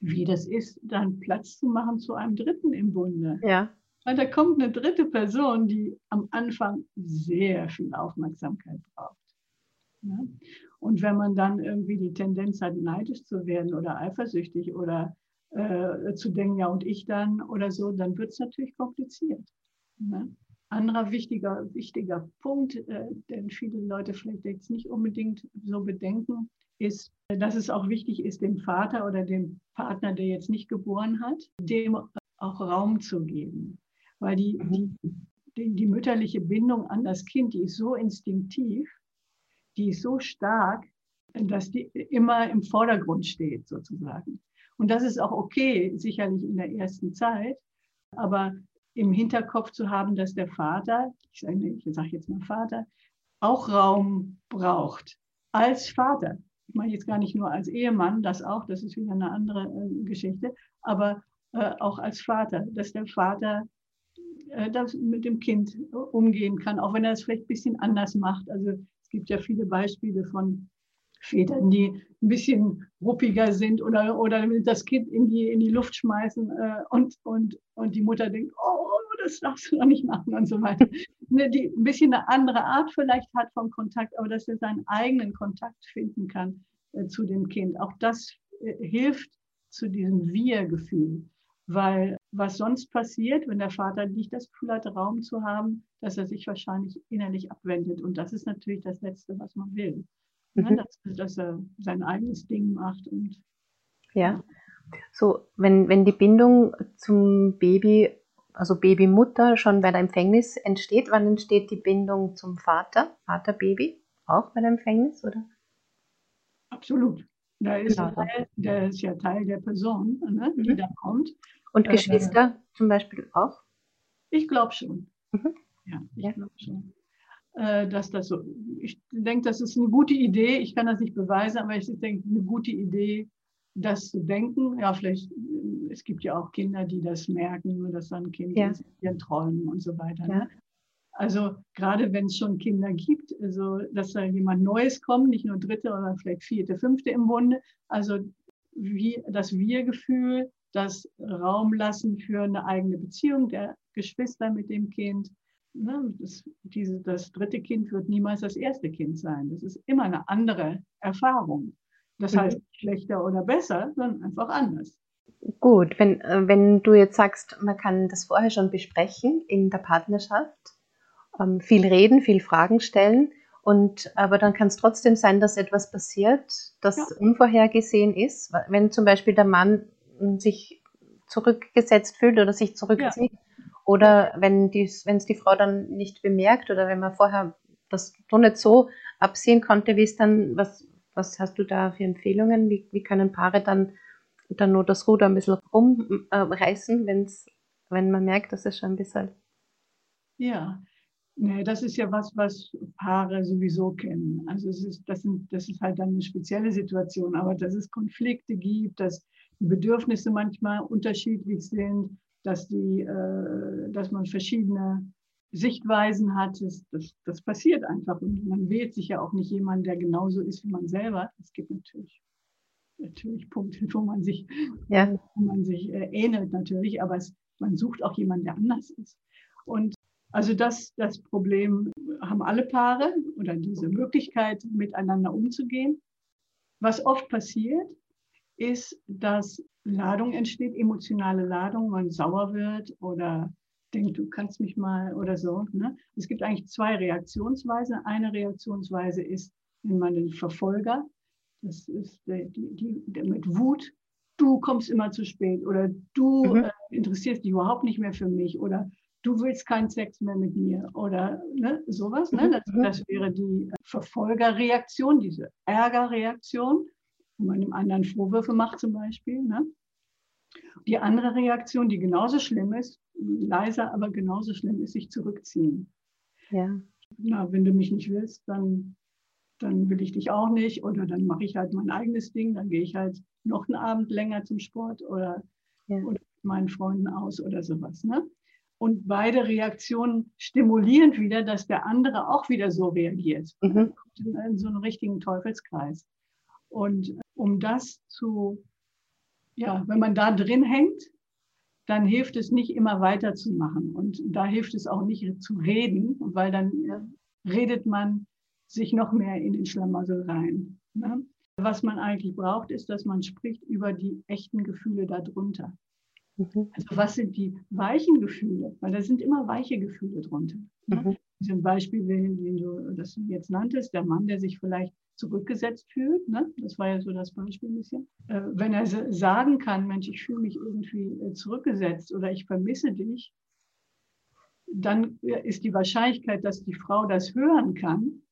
wie das ist, dann Platz zu machen zu einem Dritten im Bunde. Ja. Weil da kommt eine dritte Person, die am Anfang sehr viel Aufmerksamkeit braucht. Ja? Und wenn man dann irgendwie die Tendenz hat, neidisch zu werden oder eifersüchtig oder äh, zu denken, ja und ich dann oder so, dann wird es natürlich kompliziert. Ne? Anderer wichtiger, wichtiger Punkt, äh, den viele Leute vielleicht jetzt nicht unbedingt so bedenken, ist, dass es auch wichtig ist, dem Vater oder dem Partner, der jetzt nicht geboren hat, dem auch Raum zu geben. Weil die, die, die, die mütterliche Bindung an das Kind, die ist so instinktiv, die ist so stark, dass die immer im Vordergrund steht, sozusagen. Und das ist auch okay, sicherlich in der ersten Zeit, aber im Hinterkopf zu haben, dass der Vater, ich sage, sage jetzt mal Vater, auch Raum braucht als Vater. Ich meine jetzt gar nicht nur als Ehemann, das auch, das ist wieder eine andere äh, Geschichte, aber äh, auch als Vater, dass der Vater äh, das mit dem Kind umgehen kann, auch wenn er es vielleicht ein bisschen anders macht. Also es gibt ja viele Beispiele von Vätern, die ein bisschen ruppiger sind oder, oder das Kind in die, in die Luft schmeißen äh, und, und, und die Mutter denkt, oh, das darfst du doch nicht machen und so weiter. Ne, die ein bisschen eine andere Art vielleicht hat vom Kontakt, aber dass er seinen eigenen Kontakt finden kann äh, zu dem Kind. Auch das äh, hilft zu diesem Wir-Gefühl. Weil was sonst passiert, wenn der Vater nicht das Gefühl hat, Raum zu haben, dass er sich wahrscheinlich innerlich abwendet. Und das ist natürlich das Letzte, was man will. Mhm. Ja, dass, dass, er sein eigenes Ding macht. Und, ja. So, wenn, wenn die Bindung zum Baby, also Babymutter schon bei der Empfängnis entsteht, wann entsteht die Bindung zum Vater, Vater-Baby? Auch bei der Empfängnis, oder? Absolut. Da ist, genau. Teil, der ist ja Teil der Person, ne, die mhm. da kommt. Und äh, Geschwister äh, zum Beispiel auch? Ich glaube schon. Mhm. Ja, ich ja. glaube schon. Äh, dass das so, ich denke, das ist eine gute Idee. Ich kann das nicht beweisen, aber ich denke, eine gute Idee, das zu denken. Ja, vielleicht, äh, es gibt ja auch Kinder, die das merken, dass dann Kind ja. Träumen und so weiter. Ja. Ne? Also gerade wenn es schon Kinder gibt, also dass da jemand Neues kommt, nicht nur dritte oder vielleicht vierte, fünfte im Bunde, also wie das Wir-Gefühl, das Raum lassen für eine eigene Beziehung der Geschwister mit dem Kind. Ne, das, diese, das dritte Kind wird niemals das erste Kind sein. Das ist immer eine andere Erfahrung. Das mhm. heißt schlechter oder besser, sondern einfach anders. Gut, wenn, äh, wenn du jetzt sagst, man kann das vorher schon besprechen in der Partnerschaft, ähm, viel reden, viel Fragen stellen, und, aber dann kann es trotzdem sein, dass etwas passiert, das ja. unvorhergesehen ist. Wenn zum Beispiel der Mann hm, sich zurückgesetzt fühlt oder sich zurückzieht. Ja. Oder wenn es die Frau dann nicht bemerkt oder wenn man vorher das noch nicht so absehen konnte, wie es dann, was, was hast du da für Empfehlungen? Wie, wie können Paare dann, dann nur das Ruder ein bisschen rumreißen, äh, wenn man merkt, dass es schon ein bisschen. Ja, Nee, das ist ja was, was Paare sowieso kennen. Also es ist, das, sind, das ist halt dann eine spezielle Situation, aber dass es Konflikte gibt, dass die Bedürfnisse manchmal unterschiedlich sind, dass, die, äh, dass man verschiedene Sichtweisen hat, das, das, das passiert einfach. Und man wählt sich ja auch nicht jemanden, der genauso ist wie man selber. Es gibt natürlich, natürlich Punkte, wo man sich, ja. wo man sich äh, ähnelt natürlich, aber es, man sucht auch jemanden, der anders ist. Und also das, das Problem haben alle Paare oder diese Möglichkeit, miteinander umzugehen. Was oft passiert, ist, dass Ladung entsteht, emotionale Ladung, man sauer wird oder denkt, du kannst mich mal oder so. Ne? Es gibt eigentlich zwei Reaktionsweisen. Eine Reaktionsweise ist, wenn man den Verfolger, das ist die, die, die, mit Wut, du kommst immer zu spät oder du mhm. äh, interessierst dich überhaupt nicht mehr für mich oder du willst keinen Sex mehr mit mir oder ne, sowas. Ne? Das, mhm. das wäre die Verfolgerreaktion, diese Ärgerreaktion, wo man dem anderen Vorwürfe macht zum Beispiel. Ne? Die andere Reaktion, die genauso schlimm ist, leiser, aber genauso schlimm ist, sich zurückziehen. Ja. Na, wenn du mich nicht willst, dann, dann will ich dich auch nicht oder dann mache ich halt mein eigenes Ding, dann gehe ich halt noch einen Abend länger zum Sport oder, ja. oder mit meinen Freunden aus oder sowas. Ne? und beide Reaktionen stimulieren wieder, dass der andere auch wieder so reagiert. Mhm. In so einem richtigen Teufelskreis. Und um das zu, ja, wenn man da drin hängt, dann hilft es nicht immer weiterzumachen. Und da hilft es auch nicht zu reden, weil dann redet man sich noch mehr in den Schlamassel rein. Ne? Was man eigentlich braucht, ist, dass man spricht über die echten Gefühle darunter. Mhm. Also was sind die weichen Gefühle? Weil da sind immer weiche Gefühle drunter. Ne? Mhm. Zum Beispiel, den du das jetzt nanntest, der Mann, der sich vielleicht zurückgesetzt fühlt, ne? das war ja so das Beispiel ein bisschen. Äh, wenn er sagen kann, Mensch, ich fühle mich irgendwie äh, zurückgesetzt oder ich vermisse dich, dann ist die Wahrscheinlichkeit, dass die Frau das hören kann,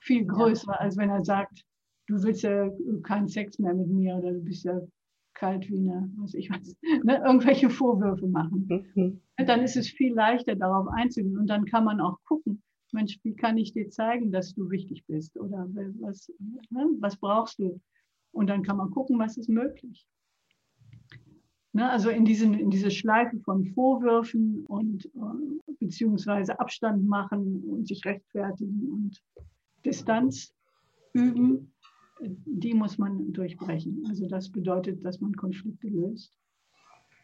viel größer, ja. als wenn er sagt, du willst ja keinen Sex mehr mit mir oder du bist ja kalt wie eine, was ich weiß, ne, irgendwelche Vorwürfe machen. Mhm. Dann ist es viel leichter, darauf einzugehen. Und dann kann man auch gucken, Mensch, wie kann ich dir zeigen, dass du wichtig bist? Oder was, ne, was brauchst du? Und dann kann man gucken, was ist möglich. Ne, also in, diesen, in diese Schleife von Vorwürfen und äh, beziehungsweise Abstand machen und sich rechtfertigen und Distanz üben, die muss man durchbrechen. Also das bedeutet, dass man Konflikte löst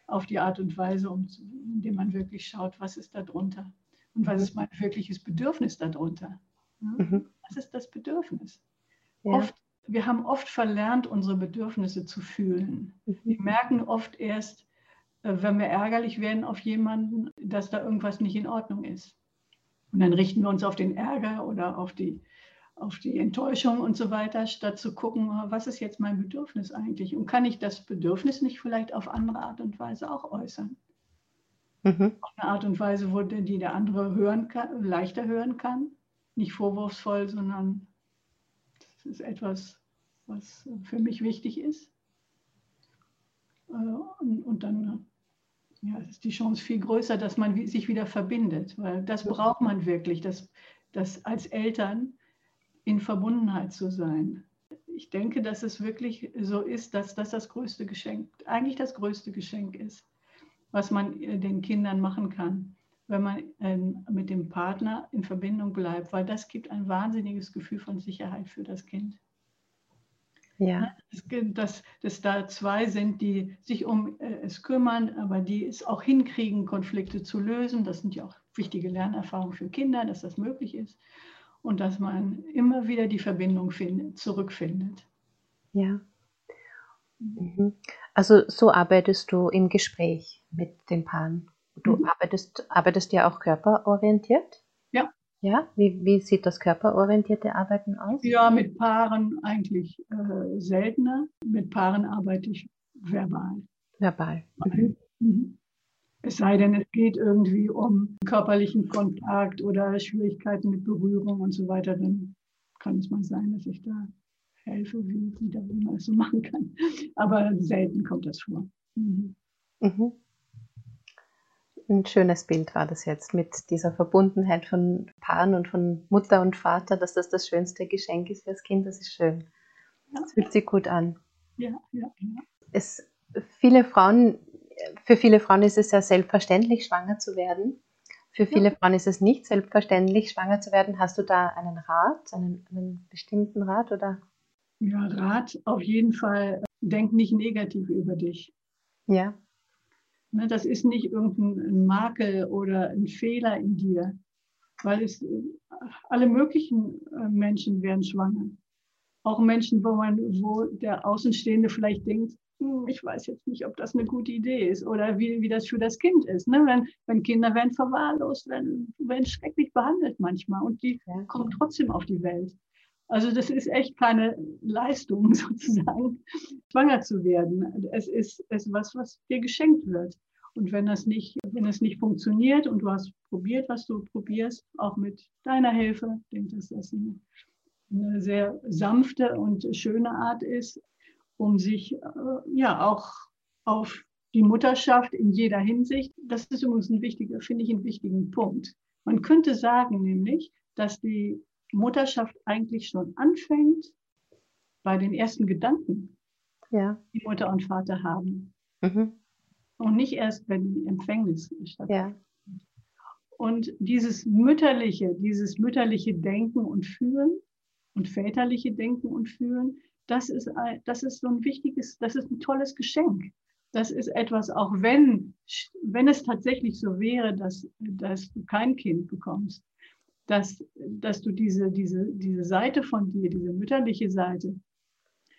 auf die Art und Weise, um, indem man wirklich schaut, was ist da drunter und was ist mein wirkliches Bedürfnis darunter. Mhm. Was ist das Bedürfnis? Ja. Oft, wir haben oft verlernt, unsere Bedürfnisse zu fühlen. Mhm. Wir merken oft erst, äh, wenn wir ärgerlich werden auf jemanden, dass da irgendwas nicht in Ordnung ist. Und dann richten wir uns auf den Ärger oder auf die auf die Enttäuschung und so weiter, statt zu gucken, was ist jetzt mein Bedürfnis eigentlich? Und kann ich das Bedürfnis nicht vielleicht auf andere Art und Weise auch äußern? Mhm. Auf eine Art und Weise, wo der, die der andere hören kann, leichter hören kann. Nicht vorwurfsvoll, sondern das ist etwas, was für mich wichtig ist. Äh, und, und dann ja, ist die Chance viel größer, dass man sich wieder verbindet, weil das braucht man wirklich, dass, dass als Eltern in Verbundenheit zu sein. Ich denke, dass es wirklich so ist, dass das das größte Geschenk, eigentlich das größte Geschenk ist, was man äh, den Kindern machen kann, wenn man ähm, mit dem Partner in Verbindung bleibt, weil das gibt ein wahnsinniges Gefühl von Sicherheit für das Kind. Ja. Dass, dass da zwei sind, die sich um äh, es kümmern, aber die es auch hinkriegen, Konflikte zu lösen. Das sind ja auch wichtige Lernerfahrungen für Kinder, dass das möglich ist. Und dass man immer wieder die Verbindung findet, zurückfindet. Ja. Mhm. Also so arbeitest du im Gespräch mit den Paaren. Du mhm. arbeitest, arbeitest ja auch körperorientiert? Ja. Ja, wie, wie sieht das körperorientierte Arbeiten aus? Ja, mit Paaren eigentlich äh, seltener. Mit Paaren arbeite ich verbal. Verbal. Mhm. mhm. Es sei denn, es geht irgendwie um körperlichen Kontakt oder Schwierigkeiten mit Berührung und so weiter, dann kann es mal sein, dass ich da helfe, wie, wie, man es so machen kann. Aber selten kommt das vor. Mhm. Mhm ein schönes Bild war das jetzt mit dieser Verbundenheit von Paaren und von Mutter und Vater, dass das das schönste Geschenk ist für das Kind. Das ist schön. Das fühlt sich gut an. Ja, ja, ja. Es, viele Frauen, für viele Frauen ist es ja selbstverständlich, schwanger zu werden. Für viele ja. Frauen ist es nicht selbstverständlich, schwanger zu werden. Hast du da einen Rat, einen, einen bestimmten Rat oder? Ja, Rat auf jeden Fall. Denk nicht negativ über dich. Ja. Ne, das ist nicht irgendein Makel oder ein Fehler in dir, weil es alle möglichen äh, Menschen werden schwanger. Auch Menschen, wo man, wo der Außenstehende vielleicht denkt, hm, ich weiß jetzt nicht, ob das eine gute Idee ist oder wie, wie das für das Kind ist. Ne? Wenn, wenn Kinder werden verwahrlost, werden, werden schrecklich behandelt manchmal und die ja. kommen trotzdem auf die Welt. Also das ist echt keine Leistung sozusagen, schwanger zu werden. Es ist, es ist was, was dir geschenkt wird. Und wenn das nicht, wenn es nicht funktioniert und du hast probiert, was du probierst, auch mit deiner Hilfe, ich denke, dass das eine, eine sehr sanfte und schöne Art ist, um sich äh, ja auch auf die Mutterschaft in jeder Hinsicht. Das ist übrigens ein wichtiger, finde ich, einen wichtigen Punkt. Man könnte sagen nämlich, dass die Mutterschaft eigentlich schon anfängt bei den ersten Gedanken, ja. die Mutter und Vater haben. Mhm. Und nicht erst, wenn die Empfängnis stattfindet. Ja. Und dieses mütterliche, dieses mütterliche Denken und Fühlen und väterliche Denken und Fühlen, das ist, das ist so ein wichtiges, das ist ein tolles Geschenk. Das ist etwas, auch wenn, wenn es tatsächlich so wäre, dass, dass du kein Kind bekommst, dass, dass du diese, diese, diese Seite von dir, diese mütterliche Seite,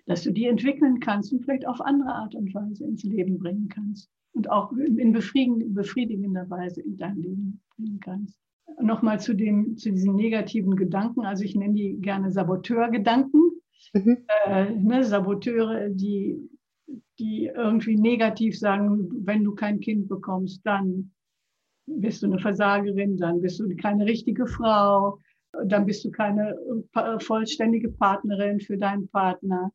dass du die entwickeln kannst und vielleicht auf andere Art und Weise ins Leben bringen kannst und auch in befriedigender Weise in dein Leben bringen kannst. Nochmal zu, dem, zu diesen negativen Gedanken, also ich nenne die gerne Saboteurgedanken. Mhm. Äh, ne, Saboteure, die, die irgendwie negativ sagen, wenn du kein Kind bekommst, dann bist du eine Versagerin, dann bist du keine richtige Frau, dann bist du keine äh, vollständige Partnerin für deinen Partner.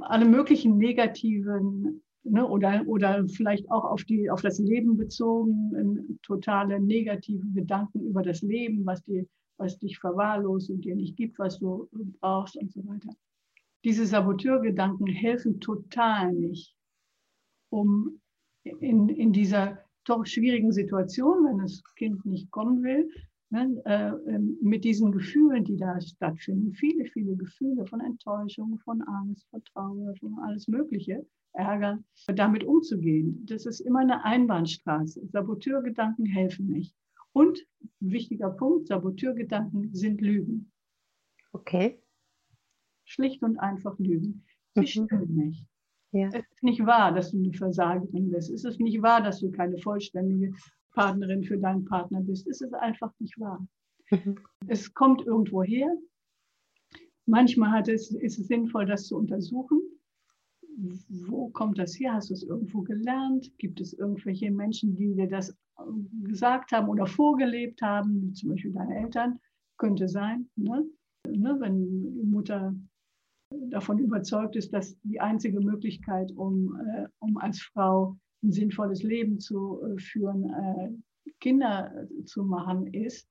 Alle möglichen negativen ne, oder, oder vielleicht auch auf, die, auf das Leben bezogen, totale negative Gedanken über das Leben, was, die, was dich verwahrlost und dir nicht gibt, was du brauchst und so weiter. Diese Saboteurgedanken helfen total nicht, um in, in dieser doch schwierigen Situation, wenn das Kind nicht kommen will, ne, äh, ähm, mit diesen Gefühlen, die da stattfinden, viele, viele Gefühle von Enttäuschung, von Angst, von Trauer, von alles Mögliche, Ärger, damit umzugehen. Das ist immer eine Einbahnstraße. Saboteurgedanken helfen nicht. Und wichtiger Punkt, Saboteurgedanken sind Lügen. Okay. Schlicht und einfach Lügen. Sie mhm. stimmen nicht. Ja. Es ist nicht wahr, dass du eine Versagerin bist. Es ist nicht wahr, dass du keine vollständige Partnerin für deinen Partner bist. Es ist einfach nicht wahr. Mhm. Es kommt irgendwo her. Manchmal hat es, ist es sinnvoll, das zu untersuchen. Wo kommt das her? Hast du es irgendwo gelernt? Gibt es irgendwelche Menschen, die dir das gesagt haben oder vorgelebt haben, zum Beispiel deine Eltern? Könnte sein. Ne? Ne? Wenn Mutter davon überzeugt ist, dass die einzige Möglichkeit, um, äh, um als Frau ein sinnvolles Leben zu äh, führen, äh, Kinder zu machen, ist,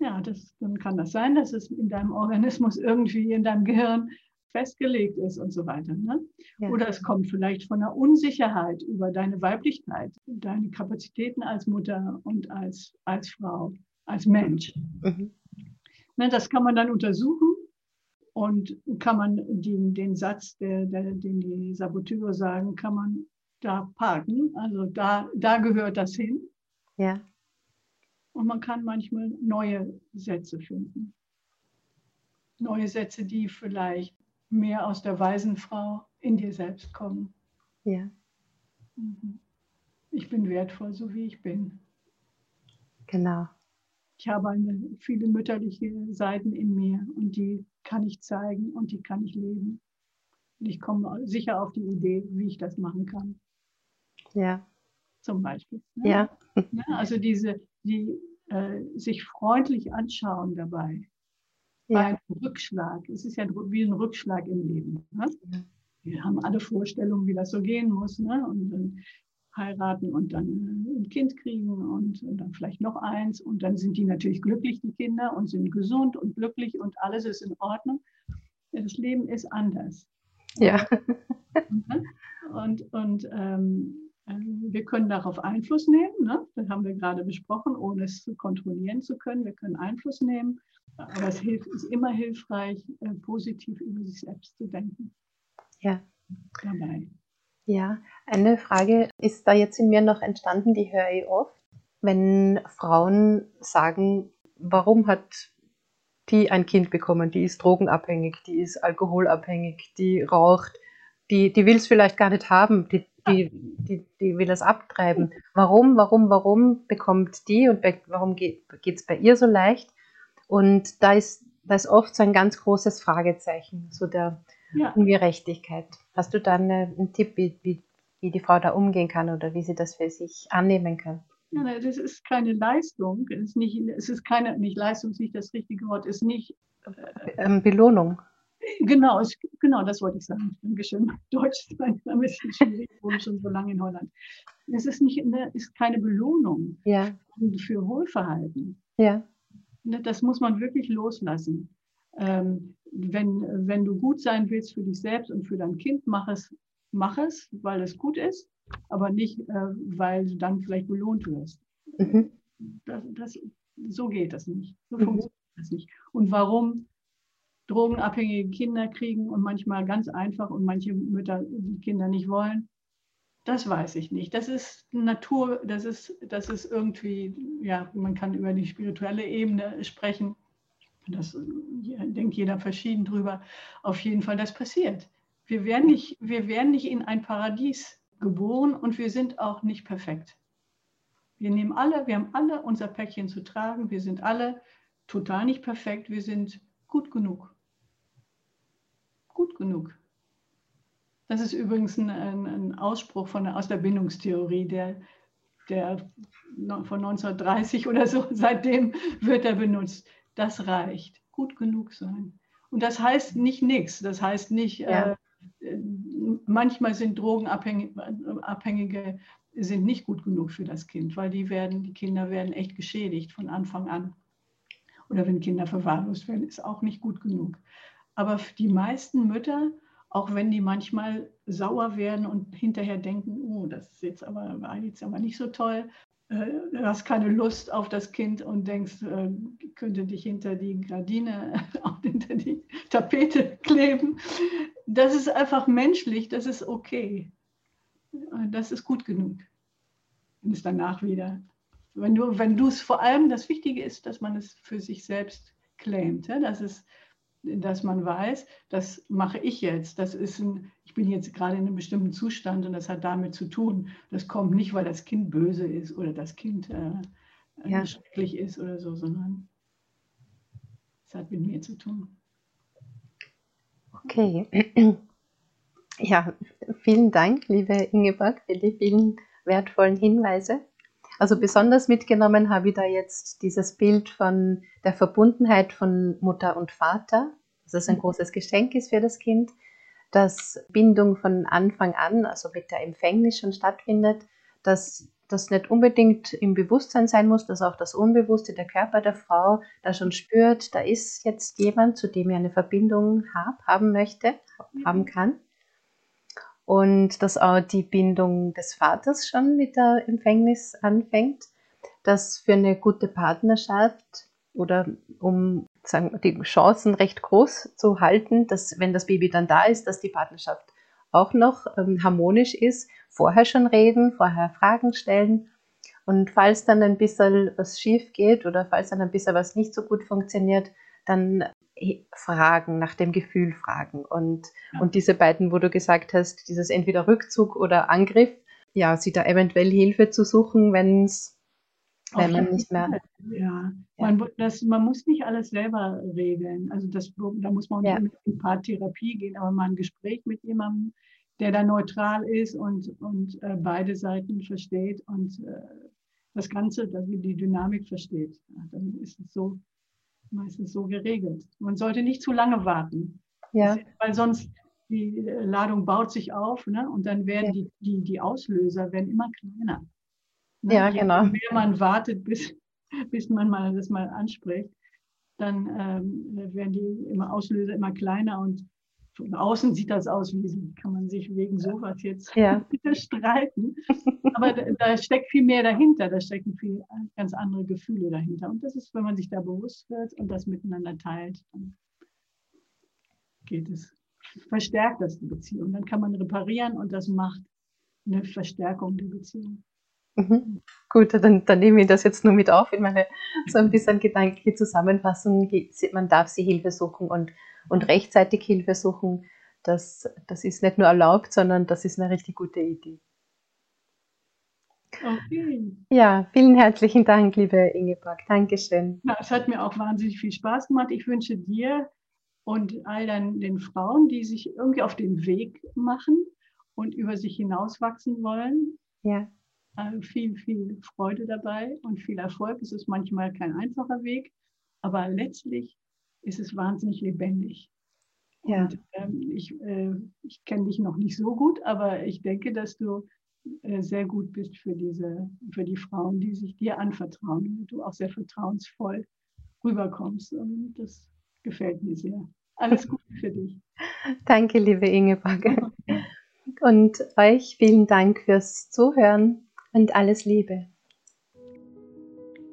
ja, das, dann kann das sein, dass es in deinem Organismus irgendwie in deinem Gehirn festgelegt ist und so weiter. Ne? Ja. Oder es kommt vielleicht von einer Unsicherheit über deine Weiblichkeit, deine Kapazitäten als Mutter und als, als Frau, als Mensch. Mhm. Ne, das kann man dann untersuchen und kann man den, den Satz, der, der, den die Saboteure sagen, kann man da parken. Also da, da gehört das hin. Ja. Und man kann manchmal neue Sätze finden. Neue Sätze, die vielleicht mehr aus der weisen Frau in dir selbst kommen. Ja. Mhm. Ich bin wertvoll, so wie ich bin. Genau. Ich habe eine, viele mütterliche Seiten in mir und die kann ich zeigen und die kann ich leben. Und ich komme sicher auf die Idee, wie ich das machen kann. Ja. Zum Beispiel. Ne? Ja. ja. Also diese, die äh, sich freundlich anschauen dabei. Ja. Bei einem Rückschlag. Es ist ja wie ein Rückschlag im Leben. Ne? Ja. Wir haben alle Vorstellungen, wie das so gehen muss. Ne? Und dann heiraten und dann ein Kind kriegen und, und, dann vielleicht noch eins. Und dann sind die natürlich glücklich, die Kinder, und sind gesund und glücklich und alles ist in Ordnung. Das Leben ist anders. Ja. Und, und ähm, wir können darauf Einfluss nehmen. Ne? Das haben wir gerade besprochen, ohne es kontrollieren zu können. Wir können Einfluss nehmen. Aber es hilft, ist immer hilfreich, äh, positiv über sich selbst zu denken. Ja. Dabei. Ja, eine Frage ist da jetzt in mir noch entstanden, die höre ich oft, wenn Frauen sagen, warum hat die ein Kind bekommen, die ist drogenabhängig, die ist alkoholabhängig, die raucht, die, die will es vielleicht gar nicht haben, die, die, die, die will es abtreiben. Warum, warum, warum bekommt die und warum geht es bei ihr so leicht? Und da ist, da ist oft so ein ganz großes Fragezeichen, so der, ja. Ungerechtigkeit. Hast du dann einen Tipp, wie, wie, wie die Frau da umgehen kann oder wie sie das für sich annehmen kann? Ja, das ist keine Leistung. Es ist nicht, es ist keine, nicht Leistung ist nicht das richtige Wort, ist nicht äh, ähm, Belohnung. Genau, es, genau, das wollte ich sagen. Dankeschön. Deutsch ist ein bisschen schwierig, ich wohne schon so lange in Holland. Es ist, nicht, ne, ist keine Belohnung ja. für Wohlverhalten. Ja. Ne, das muss man wirklich loslassen. Ähm, wenn, wenn du gut sein willst für dich selbst und für dein Kind, mach es, mach es, weil es gut ist, aber nicht, äh, weil du dann vielleicht belohnt wirst. Mhm. Das, das, so geht das nicht. So mhm. funktioniert das nicht. Und warum drogenabhängige Kinder kriegen und manchmal ganz einfach und manche Mütter die Kinder nicht wollen, das weiß ich nicht. Das ist Natur, das ist, das ist irgendwie, ja, man kann über die spirituelle Ebene sprechen. Das denkt jeder verschieden drüber. Auf jeden Fall, das passiert. Wir werden, nicht, wir werden nicht in ein Paradies geboren und wir sind auch nicht perfekt. Wir nehmen alle, wir haben alle unser Päckchen zu tragen. Wir sind alle total nicht perfekt. Wir sind gut genug. Gut genug. Das ist übrigens ein, ein Ausspruch von, aus der Bindungstheorie, der, der von 1930 oder so, seitdem wird er benutzt das reicht. Gut genug sein. Und das heißt nicht nichts. Das heißt nicht, ja. äh, manchmal sind Drogenabhängige sind nicht gut genug für das Kind, weil die werden, die Kinder werden echt geschädigt von Anfang an. Oder wenn Kinder verwahrlost werden, ist auch nicht gut genug. Aber die meisten Mütter, auch wenn die manchmal sauer werden und hinterher denken, oh, das ist jetzt aber, war jetzt aber nicht so toll, du hast keine Lust auf das Kind und denkst, äh, könnte dich hinter die Gardine, hinter die Tapete kleben. Das ist einfach menschlich, das ist okay. Das ist gut genug. Und es danach wieder. Wenn du, wenn es vor allem, das Wichtige ist, dass man es für sich selbst claimt. Ja? Das ist, dass man weiß, das mache ich jetzt. Das ist ein, ich bin jetzt gerade in einem bestimmten Zustand und das hat damit zu tun. Das kommt nicht, weil das Kind böse ist oder das Kind äh, äh ja. schrecklich ist oder so, sondern es hat mit mir zu tun. Okay. Ja, vielen Dank, liebe Ingeborg, für die vielen wertvollen Hinweise. Also besonders mitgenommen habe ich da jetzt dieses Bild von der Verbundenheit von Mutter und Vater, dass es ein mhm. großes Geschenk ist für das Kind, dass Bindung von Anfang an, also mit der Empfängnis schon stattfindet, dass das nicht unbedingt im Bewusstsein sein muss, dass auch das Unbewusste, der Körper der Frau da schon spürt, da ist jetzt jemand, zu dem ich eine Verbindung hab, haben möchte, haben kann und dass auch die Bindung des Vaters schon mit der Empfängnis anfängt, dass für eine gute Partnerschaft oder um sagen, die Chancen recht groß zu halten, dass wenn das Baby dann da ist, dass die Partnerschaft auch noch ähm, harmonisch ist, vorher schon reden, vorher Fragen stellen. Und falls dann ein bisschen was schief geht oder falls dann ein bisschen was nicht so gut funktioniert, dann fragen, nach dem Gefühl fragen. Und, ja. und diese beiden, wo du gesagt hast, dieses entweder Rückzug oder Angriff, ja, sie da eventuell Hilfe zu suchen, wenn es wenn man nicht mehr. Ja, ja. Man, das, man muss nicht alles selber regeln. Also das, da muss man ja. nicht in Paartherapie gehen, aber mal ein Gespräch mit jemandem, der da neutral ist und, und äh, beide Seiten versteht und äh, das Ganze, dass die Dynamik versteht. Dann ist es so meistens so geregelt. Man sollte nicht zu lange warten. Ja. Weil sonst die Ladung baut sich auf ne? und dann werden ja. die, die, die Auslöser werden immer kleiner. Ne? Ja, genau. Je mehr man wartet, bis, bis man mal das mal anspricht, dann ähm, werden die immer Auslöser immer kleiner und von außen sieht das aus, wie kann man sich wegen sowas jetzt ja. streiten. Aber da, da, steckt viel mehr dahinter, da stecken viel ganz andere Gefühle dahinter. Und das ist, wenn man sich da bewusst wird und das miteinander teilt, dann geht es, verstärkt das die Beziehung. Dann kann man reparieren und das macht eine Verstärkung der Beziehung. Mhm. Gut, dann, dann nehme ich das jetzt nur mit auf in meine so ein bisschen gedankliche Zusammenfassung. Man darf sich Hilfe suchen und, und rechtzeitig Hilfe suchen. Das, das ist nicht nur erlaubt, sondern das ist eine richtig gute Idee. Okay. Ja, vielen herzlichen Dank, liebe Ingeborg. Dankeschön. Ja, es hat mir auch wahnsinnig viel Spaß gemacht. Ich wünsche dir und all den, den Frauen, die sich irgendwie auf den Weg machen und über sich hinauswachsen wollen, ja äh, viel, viel Freude dabei und viel Erfolg. Es ist manchmal kein einfacher Weg, aber letztlich ist es wahnsinnig lebendig. Ja. Und ähm, ich, äh, ich kenne dich noch nicht so gut, aber ich denke, dass du äh, sehr gut bist für diese, für die Frauen, die sich dir anvertrauen und du auch sehr vertrauensvoll rüberkommst. Und das gefällt mir sehr. Alles Gute für dich. Danke, liebe Ingeborg. Und euch vielen Dank fürs Zuhören und alles Liebe.